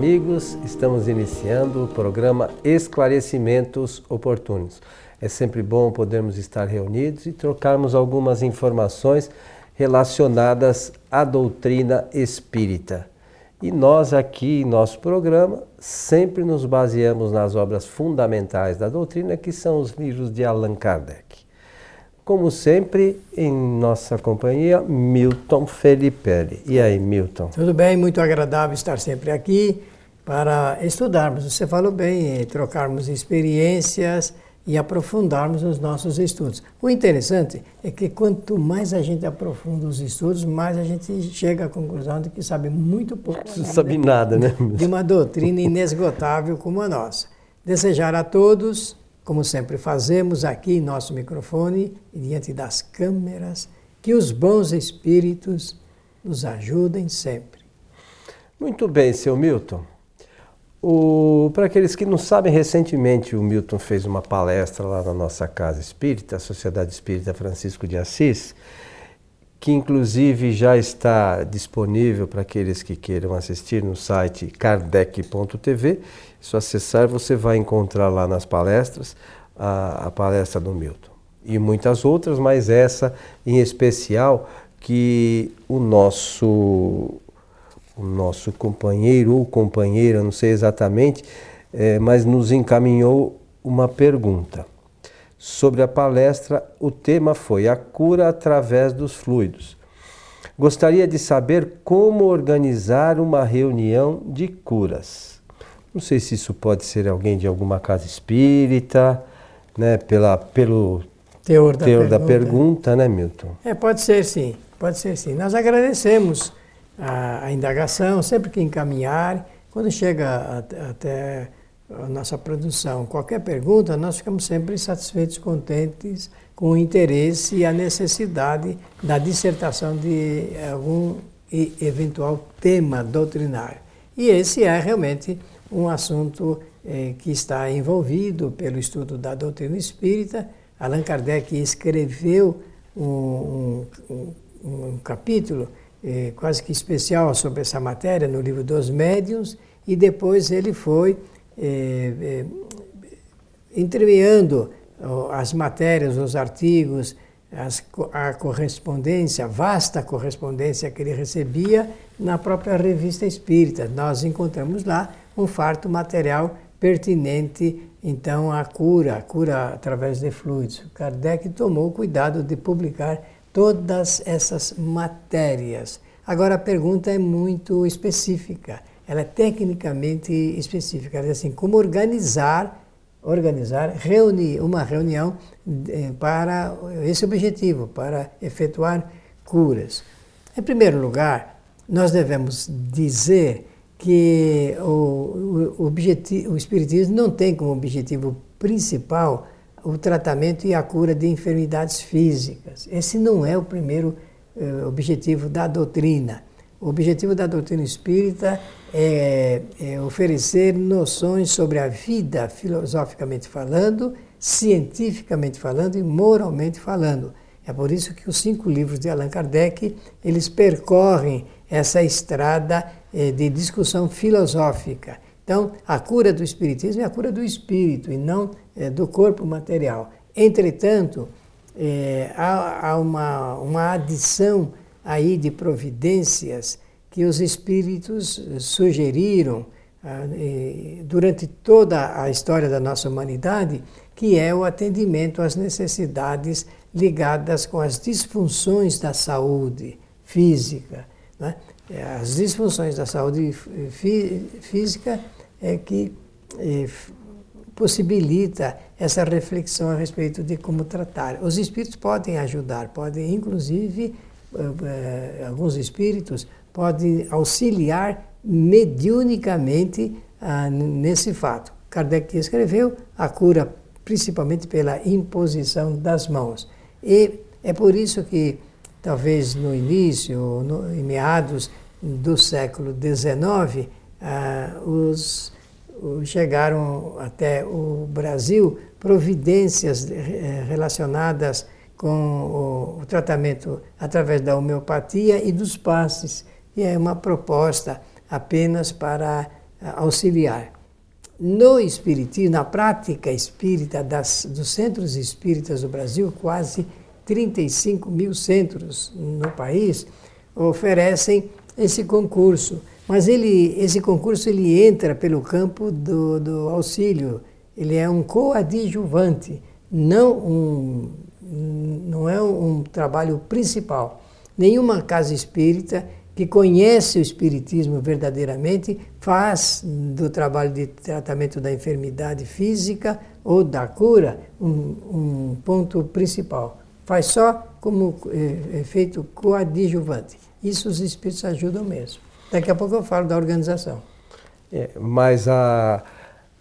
amigos, estamos iniciando o programa Esclarecimentos Oportunos. É sempre bom podermos estar reunidos e trocarmos algumas informações relacionadas à doutrina espírita. E nós aqui em nosso programa sempre nos baseamos nas obras fundamentais da doutrina, que são os livros de Allan Kardec. Como sempre, em nossa companhia, Milton Felipe. E aí, Milton? Tudo bem, muito agradável estar sempre aqui para estudarmos. Você falou bem, trocarmos experiências e aprofundarmos os nossos estudos. O interessante é que quanto mais a gente aprofunda os estudos, mais a gente chega à conclusão de que sabe muito pouco. Não sabe nada, né? De uma doutrina inesgotável como a nossa. Desejar a todos, como sempre fazemos aqui em nosso microfone e diante das câmeras, que os bons espíritos nos ajudem sempre. Muito bem, seu Milton. Para aqueles que não sabem, recentemente o Milton fez uma palestra lá na nossa casa espírita, a Sociedade Espírita Francisco de Assis, que inclusive já está disponível para aqueles que queiram assistir no site kardec.tv. Se acessar, você vai encontrar lá nas palestras a, a palestra do Milton. E muitas outras, mas essa em especial que o nosso o nosso companheiro ou companheira, não sei exatamente, é, mas nos encaminhou uma pergunta. Sobre a palestra, o tema foi a cura através dos fluidos. Gostaria de saber como organizar uma reunião de curas. Não sei se isso pode ser alguém de alguma casa espírita, né, pela, pelo teor, da, teor pergunta. da pergunta, né, Milton? É, pode ser sim, pode ser sim. Nós agradecemos a, a indagação, sempre que encaminhar, quando chega até a nossa produção, qualquer pergunta, nós ficamos sempre satisfeitos, contentes com o interesse e a necessidade da dissertação de algum eventual tema doutrinário. E esse é realmente um assunto eh, que está envolvido pelo estudo da doutrina espírita. Allan Kardec escreveu um, um, um capítulo eh, quase que especial sobre essa matéria no livro dos médiuns e depois ele foi eh, entremeando as matérias, os artigos, as, a correspondência, a vasta correspondência que ele recebia na própria revista espírita. Nós encontramos lá um farto material pertinente então à cura, a cura através de fluidos. Kardec tomou cuidado de publicar todas essas matérias. Agora a pergunta é muito específica, ela é tecnicamente específica, ela é assim, como organizar, organizar, reunir uma reunião eh, para esse objetivo, para efetuar curas. Em primeiro lugar, nós devemos dizer que o, o, objetivo, o Espiritismo não tem como objetivo principal o tratamento e a cura de enfermidades físicas. Esse não é o primeiro eh, objetivo da doutrina. O objetivo da doutrina espírita é, é, oferecer noções sobre a vida, filosoficamente falando, cientificamente falando e moralmente falando. É por isso que os cinco livros de Allan Kardec eles percorrem essa estrada eh, de discussão filosófica. Então, a cura do espiritismo é a cura do espírito e não é, do corpo material. Entretanto, é, há, há uma, uma adição aí de providências que os espíritos sugeriram ah, durante toda a história da nossa humanidade, que é o atendimento às necessidades ligadas com as disfunções da saúde física. Né? As disfunções da saúde física é que é, possibilita essa reflexão a respeito de como tratar. Os espíritos podem ajudar, podem, inclusive, uh, alguns espíritos podem auxiliar mediunicamente uh, nesse fato. Kardec escreveu a cura principalmente pela imposição das mãos. E é por isso que, talvez no início, no, em meados do século XIX, uh, os, chegaram até o Brasil providências eh, relacionadas com o, o tratamento através da homeopatia e dos passes, que é uma proposta apenas para auxiliar. No espiritismo, na prática espírita das, dos centros espíritas do Brasil, quase 35 mil centros no país oferecem esse concurso. Mas ele, esse concurso ele entra pelo campo do, do auxílio. Ele é um coadjuvante, não um, não é um trabalho principal. Nenhuma casa espírita que conhece o Espiritismo verdadeiramente faz do trabalho de tratamento da enfermidade física ou da cura um, um ponto principal. Faz só como efeito coadjuvante. Isso os espíritos ajudam mesmo. Daqui a pouco eu falo da organização. É, mas a,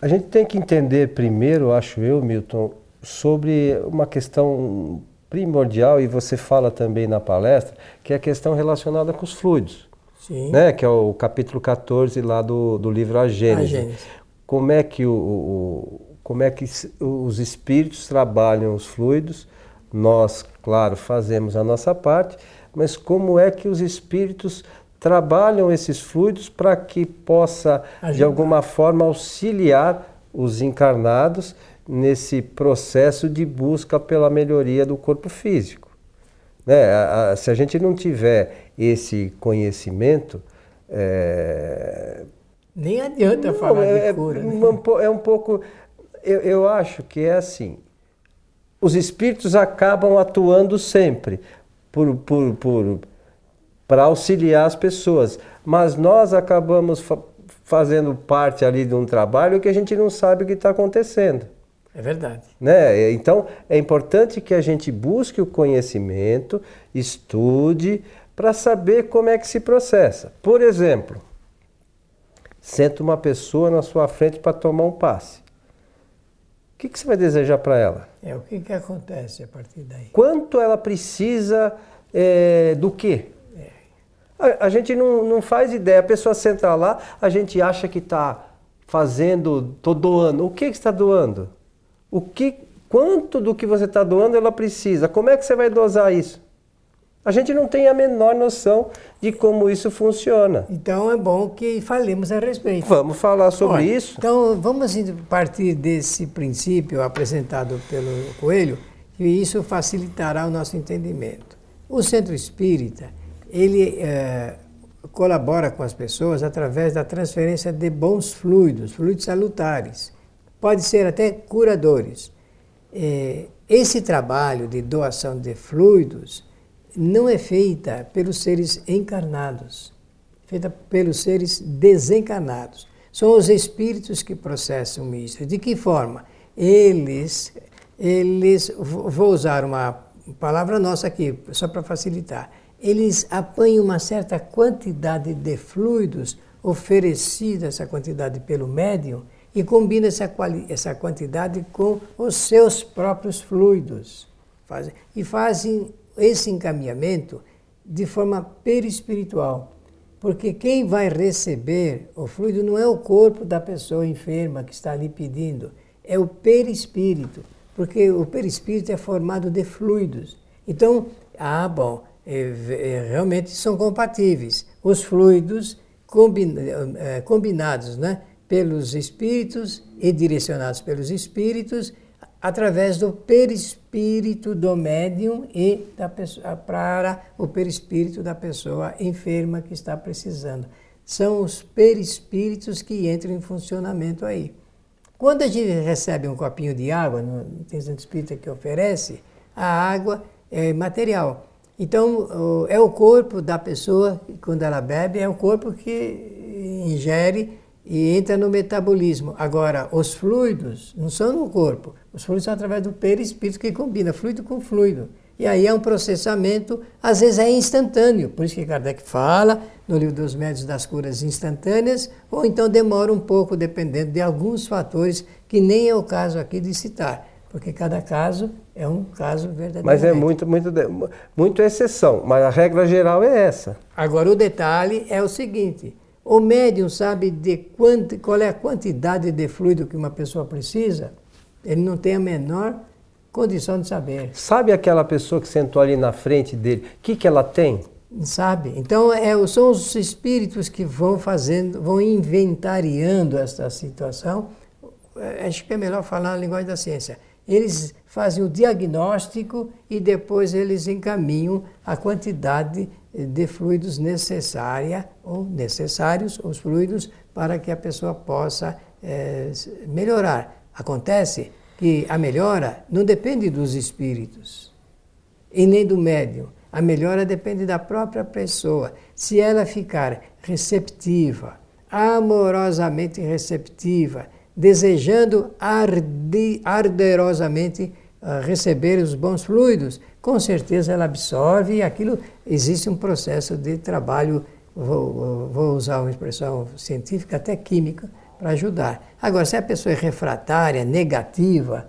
a gente tem que entender primeiro, acho eu, Milton, sobre uma questão primordial, e você fala também na palestra, que é a questão relacionada com os fluidos. Sim. Né? Que é o capítulo 14 lá do, do livro A Gênese. A Gênese. Como é que, o, o, como é que os espíritos trabalham os fluidos? Nós, claro, fazemos a nossa parte, mas como é que os espíritos trabalham esses fluidos para que possa, Ajudar. de alguma forma, auxiliar os encarnados nesse processo de busca pela melhoria do corpo físico. Né? A, a, se a gente não tiver esse conhecimento. É... Nem adianta não, falar é, de cura. Né? É um pouco. Eu, eu acho que é assim. Os espíritos acabam atuando sempre por, por, por, para auxiliar as pessoas, mas nós acabamos fa fazendo parte ali de um trabalho que a gente não sabe o que está acontecendo. É verdade. Né? Então, é importante que a gente busque o conhecimento, estude, para saber como é que se processa. Por exemplo, senta uma pessoa na sua frente para tomar um passe. O que, que você vai desejar para ela? É, o que, que acontece a partir daí? Quanto ela precisa é, do quê? A, a, gente não, não faz ideia. A pessoa senta lá, a gente acha que está fazendo, estou doando. O que, que está doando? O que, quanto do que você está doando ela precisa? Como é que você vai dosar isso? A gente não tem a menor noção de como isso funciona. Então é bom que falemos a respeito. Vamos falar sobre Olha, isso. Então vamos partir desse princípio apresentado pelo Coelho, que isso facilitará o nosso entendimento. O centro espírita, ele é, colabora com as pessoas através da transferência de bons fluidos, fluidos salutares pode ser até curadores. É, esse trabalho de doação de fluidos não é feita pelos seres encarnados, é feita pelos seres desencarnados. São os espíritos que processam isso. De que forma? Eles, eles, vou usar uma palavra nossa aqui, só para facilitar. Eles apanham uma certa quantidade de fluidos oferecida essa quantidade pelo médium e combina essa, essa quantidade com os seus próprios fluidos. E fazem esse encaminhamento de forma perispiritual. Porque quem vai receber o fluido não é o corpo da pessoa enferma que está ali pedindo, é o perispírito. Porque o perispírito é formado de fluidos. Então, ah, bom, realmente são compatíveis. Os fluidos é, combinados, né? pelos espíritos e direcionados pelos espíritos através do perispírito do médium e da pessoa, para o perispírito da pessoa enferma que está precisando. São os perispíritos que entram em funcionamento aí. Quando a gente recebe um copinho de água, no centro espírita que oferece, a água é material. Então, é o corpo da pessoa, quando ela bebe, é o corpo que ingere e entra no metabolismo. Agora, os fluidos não são no corpo, os fluidos são através do perispírito que combina fluido com fluido. E aí é um processamento, às vezes é instantâneo, por isso que Kardec fala no livro dos médios das curas instantâneas, ou então demora um pouco, dependendo de alguns fatores que nem é o caso aqui de citar, porque cada caso é um caso verdadeiro. Mas é muito, muito, muito exceção, mas a regra geral é essa. Agora, o detalhe é o seguinte: o médium sabe de qual é a quantidade de fluido que uma pessoa precisa? Ele não tem a menor condição de saber. Sabe aquela pessoa que sentou ali na frente dele? O que, que ela tem? Sabe? Então é, são os espíritos que vão fazendo, vão inventariando esta situação. É, acho que é melhor falar na linguagem da ciência. Eles fazem o diagnóstico e depois eles encaminham a quantidade de fluidos necessária ou necessários, os fluidos, para que a pessoa possa é, melhorar. Acontece que a melhora não depende dos espíritos e nem do médium. A melhora depende da própria pessoa. Se ela ficar receptiva, amorosamente receptiva, desejando arde, arderosamente uh, receber os bons fluidos, com certeza ela absorve e aquilo existe um processo de trabalho, vou, vou usar uma expressão científica, até química, para ajudar. Agora, se a pessoa é refratária, negativa,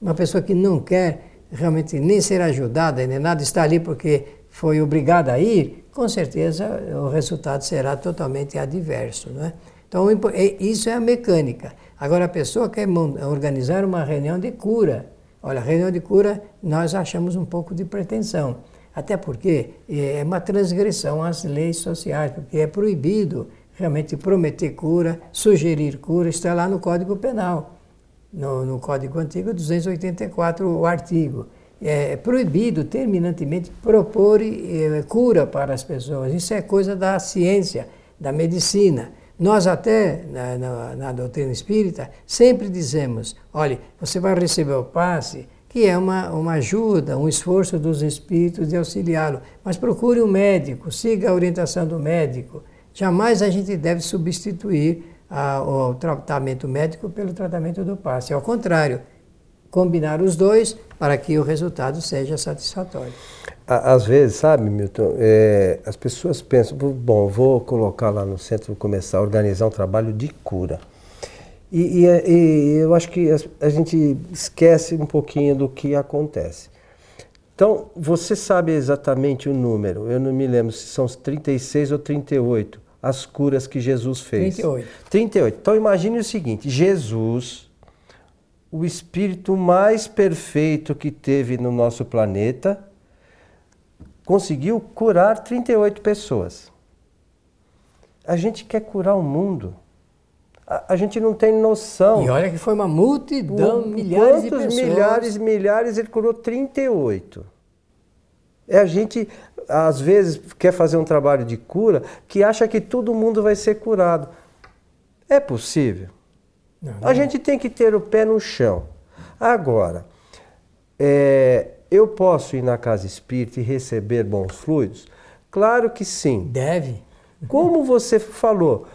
uma pessoa que não quer realmente nem ser ajudada, nem nada, está ali porque foi obrigada a ir, com certeza o resultado será totalmente adverso. Não é? Então, isso é a mecânica. Agora, a pessoa quer organizar uma reunião de cura. Olha, reunião de cura nós achamos um pouco de pretensão. Até porque é uma transgressão às leis sociais, porque é proibido realmente prometer cura, sugerir cura, está lá no Código Penal no, no Código Antigo, 284, o artigo. É proibido terminantemente propor eh, cura para as pessoas. Isso é coisa da ciência, da medicina. Nós até, na, na, na, doutrina espírita, sempre dizemos, olha, você vai receber o passe, que é uma, uma ajuda, um esforço dos espíritos de auxiliá-lo, mas procure um médico, siga a orientação do médico. Jamais a gente deve substituir a, o tratamento médico pelo tratamento do passe. Ao contrário, combinar os dois para que o resultado seja satisfatório. Às vezes, sabe, Milton, é, as pessoas pensam, bom, vou colocar lá no centro, vou começar a organizar um trabalho de cura. E, e, e eu acho que a gente esquece um pouquinho do que acontece. Então, você sabe exatamente o número, eu não me lembro se são 36 ou 38 as curas que Jesus fez. 38. 38. Então imagine o seguinte: Jesus, o espírito mais perfeito que teve no nosso planeta, conseguiu curar 38 pessoas. A gente quer curar o mundo. A, a gente não tem noção. E olha que foi uma multidão, milhares de pessoas. milhares, milhares, ele curou 38. É a gente às vezes quer fazer um trabalho de cura que acha que todo mundo vai ser curado. É possível. Não, não. A gente tem que ter o pé no chão. Agora, é, eu posso ir na casa espírita e receber bons fluidos? Claro que sim. Deve. Como você falou,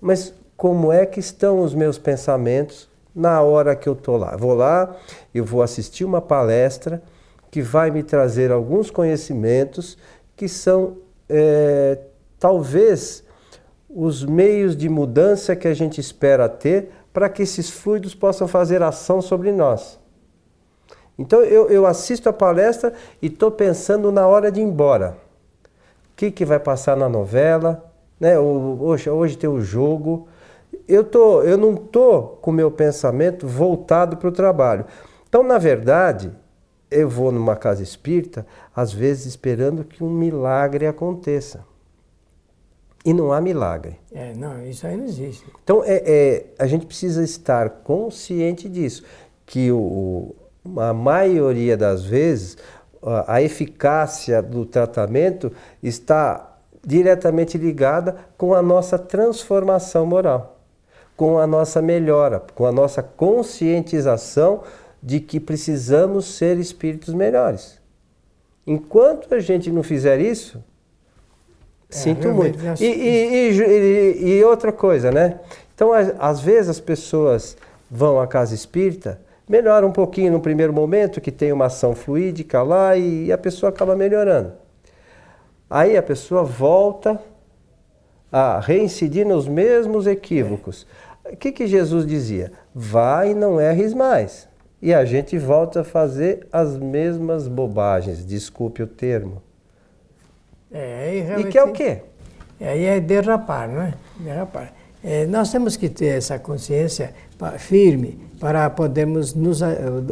mas como é que estão os meus pensamentos na hora que eu estou lá? Vou lá, eu vou assistir uma palestra que vai me trazer alguns conhecimentos que são é, talvez os meios de mudança que a gente espera ter para que esses fluidos possam fazer ação sobre nós. Então eu, eu assisto a palestra e estou pensando na hora de ir embora. O que, que vai passar na novela? Né? Hoje, hoje tem o jogo. Eu, tô, eu não estou com o meu pensamento voltado para o trabalho. Então, na verdade, eu vou numa casa espírita, às vezes esperando que um milagre aconteça. E não há milagre. É, não, isso aí não existe. Então, é, é a gente precisa estar consciente disso, que o, a maioria das vezes a, eficácia do tratamento está diretamente ligada com a nossa transformação moral, com a nossa melhora, com a nossa conscientização de que precisamos ser espíritos melhores. Enquanto a gente não fizer isso, é, sinto muito. E, e, e, e, outra coisa, né? Então, às vezes as pessoas vão à casa espírita, melhora um pouquinho no primeiro momento, que tem uma ação fluídica lá e a pessoa acaba melhorando. Aí a pessoa volta a reincidir nos mesmos equívocos. O que, que Jesus dizia? Vai e não erres mais e a gente volta a fazer as mesmas bobagens, desculpe o termo. É, e que é o quê? Aí é derrapar, não é? Derrapar. É, nós temos que ter essa consciência firme para podermos nos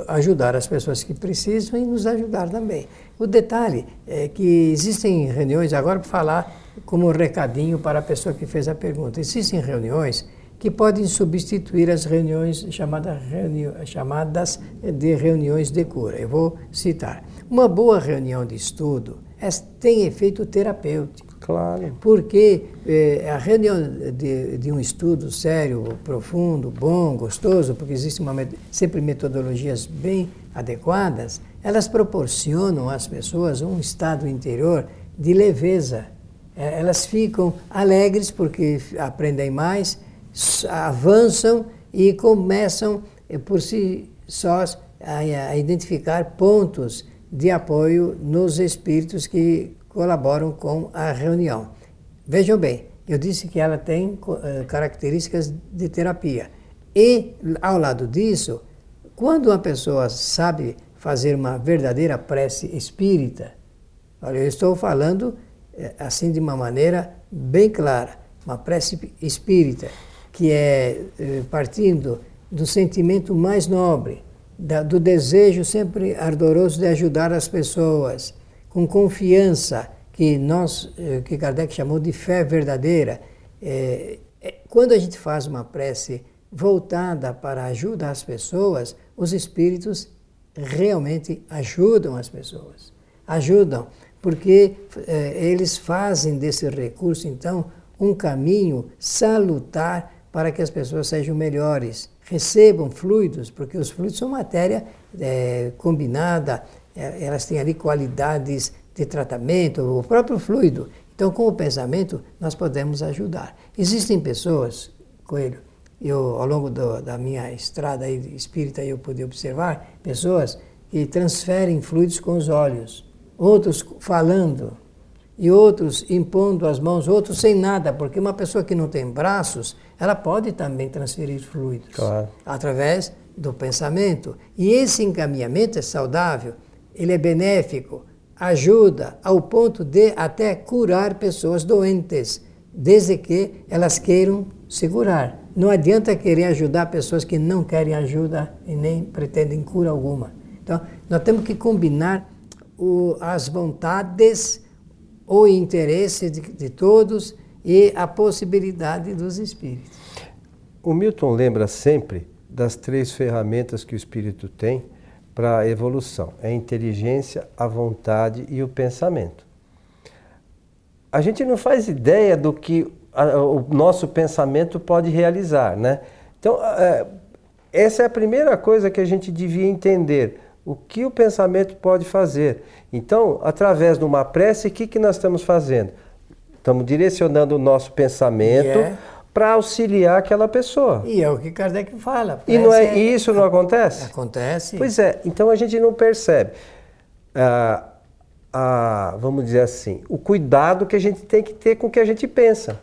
ajudar as pessoas que precisam e nos ajudar também. O detalhe é que existem reuniões, agora para falar como um recadinho para a pessoa que fez a pergunta, existem reuniões que podem substituir as reuniões chamadas, reuni chamadas de reuniões de cura. Eu vou citar. Uma boa reunião de estudo é, tem efeito terapêutico. Claro. Porque eh, a reunião de, de, um estudo sério, profundo, bom, gostoso, porque existem uma, sempre metodologias bem adequadas, elas proporcionam às pessoas um estado interior de leveza. É, elas ficam alegres porque aprendem mais, avançam e começam eh, por si sós a, a identificar pontos de apoio nos espíritos que colaboram com a reunião. Vejam bem, eu disse que ela tem uh, características de terapia. E, ao lado disso, quando uma pessoa sabe fazer uma verdadeira prece espírita, olha, eu estou falando eh, assim de uma maneira bem clara, uma prece espírita, que é eh, partindo do sentimento mais nobre, do desejo sempre ardoroso de ajudar as pessoas, com confiança, que nós, eh, que Kardec chamou de fé verdadeira. É, quando a gente faz uma prece voltada para a ajuda às pessoas, os espíritos realmente ajudam as pessoas. Ajudam, porque é, eles fazem desse recurso, então, um caminho salutar para que as pessoas sejam melhores, recebam fluidos, porque os fluidos são matéria é, combinada, elas têm ali qualidades de tratamento, o próprio fluido. Então, com o pensamento, nós podemos ajudar. Existem pessoas, Coelho, eu, ao longo do, da minha estrada aí, espírita, eu pude observar pessoas que transferem fluidos com os olhos, outros falando, e outros impondo as mãos, outros sem nada, porque uma pessoa que não tem braços, ela pode também transferir fluidos claro. através do pensamento. E esse encaminhamento é saudável ele é benéfico, ajuda ao ponto de até curar pessoas doentes, desde que elas queiram segurar. Não adianta querer ajudar pessoas que não querem ajuda e nem pretendem cura alguma. Então, nós temos que combinar o, as vontades, o interesse de, de todos e a possibilidade dos espíritos. O Milton lembra sempre das três ferramentas que o espírito tem para a evolução. É a inteligência, a vontade e o pensamento. A gente não faz ideia do que a, o nosso pensamento pode realizar, né? Então, é, essa é a primeira coisa que a gente devia entender. O que o pensamento pode fazer. Então, através de uma prece, o que, que nós estamos fazendo? Estamos direcionando o nosso pensamento yeah para auxiliar aquela pessoa. E é o que Kardec fala. E não é, isso não acontece? Acontece. Pois é, então a gente não percebe. Ah, ah, vamos dizer assim, o cuidado que a gente tem que ter com o que a gente pensa.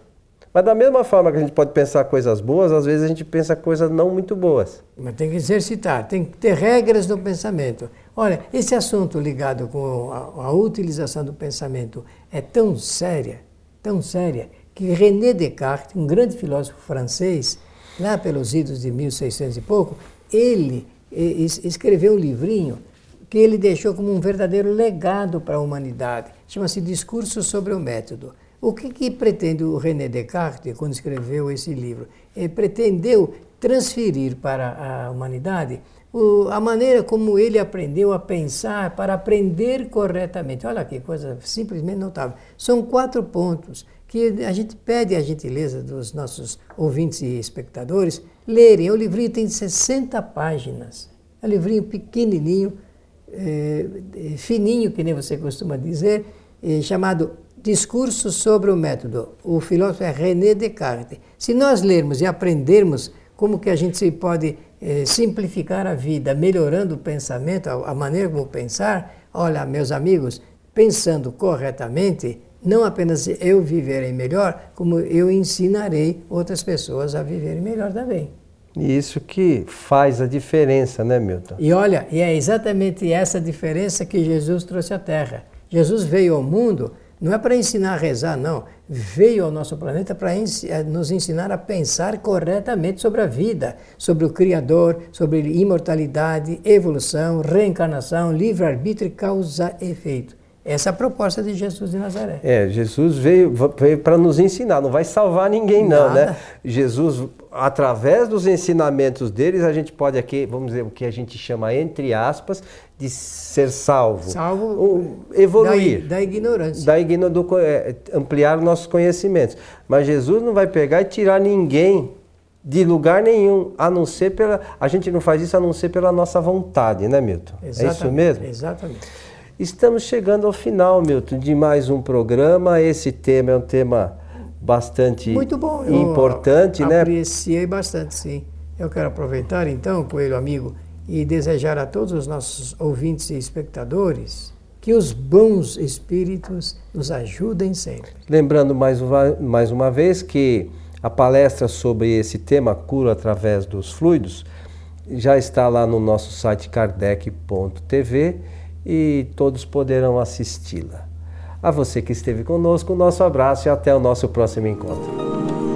Mas da mesma forma que a gente pode pensar coisas boas, às vezes a gente pensa coisas não muito boas. Mas tem que exercitar, tem que ter regras do pensamento. Olha, esse assunto ligado com a, a utilização do pensamento é tão séria, tão séria, que René Descartes, um grande filósofo francês, lá pelos idos de 1600 e pouco, ele escreveu um livrinho que ele deixou como um verdadeiro legado para a humanidade. Chama-se Discurso sobre o Método. O que, que pretende o René Descartes quando escreveu esse livro? Ele pretendeu transferir para a humanidade o, a maneira como ele aprendeu a pensar para aprender corretamente. Olha que coisa simplesmente notável. São quatro pontos que a gente pede a gentileza dos nossos ouvintes e espectadores lerem. O livrinho tem 60 páginas. É um livrinho pequenininho, é, fininho, que nem você costuma dizer, é, chamado Discurso sobre o Método. O filósofo é René Descartes. Se nós lermos e aprendermos como que a gente pode é, simplificar a vida, melhorando o pensamento, a, a maneira como pensar, olha, meus amigos, pensando corretamente, não apenas eu viverei melhor, como eu ensinarei outras pessoas a viverem melhor também. E isso que faz a diferença, né, Milton? E olha, e é exatamente essa diferença que Jesus trouxe à Terra. Jesus veio ao mundo Não é para ensinar a rezar, não. Veio ao nosso planeta para eh, nos ensinar a pensar corretamente sobre a vida, sobre o Criador, sobre imortalidade, evolução, reencarnação, livre-arbítrio e causa-efeito. Essa é a proposta de Jesus de Nazaré. É, Jesus veio, veio para nos ensinar, não vai salvar ninguém, não, né? Nada. né? Jesus, através dos ensinamentos deles, a gente pode aqui, vamos dizer, o que a gente chama, entre aspas, de ser salvo. Salvo. O, evoluir. Da, da ignorância. Da igno, do, é, ampliar nossos conhecimentos. Mas Jesus não vai pegar e tirar ninguém de lugar nenhum, a não ser pela. A gente não faz isso a não ser pela nossa vontade, né, Milton? Exatamente, é isso mesmo? Exatamente. Estamos chegando ao final, Milton, de mais um programa. Esse tema é um tema bastante Muito bom. Eu importante, né? Apreciei bastante, sim. Eu quero aproveitar então, Coelho amigo, e desejar a todos os nossos ouvintes e espectadores que os bons espíritos nos ajudem sempre. Lembrando mais uma, mais uma vez que a palestra sobre esse tema, cura através dos fluidos, já está lá no nosso site kardec.tv e todos poderão assisti-la. A você que esteve conosco, nosso abraço e até o nosso próximo encontro.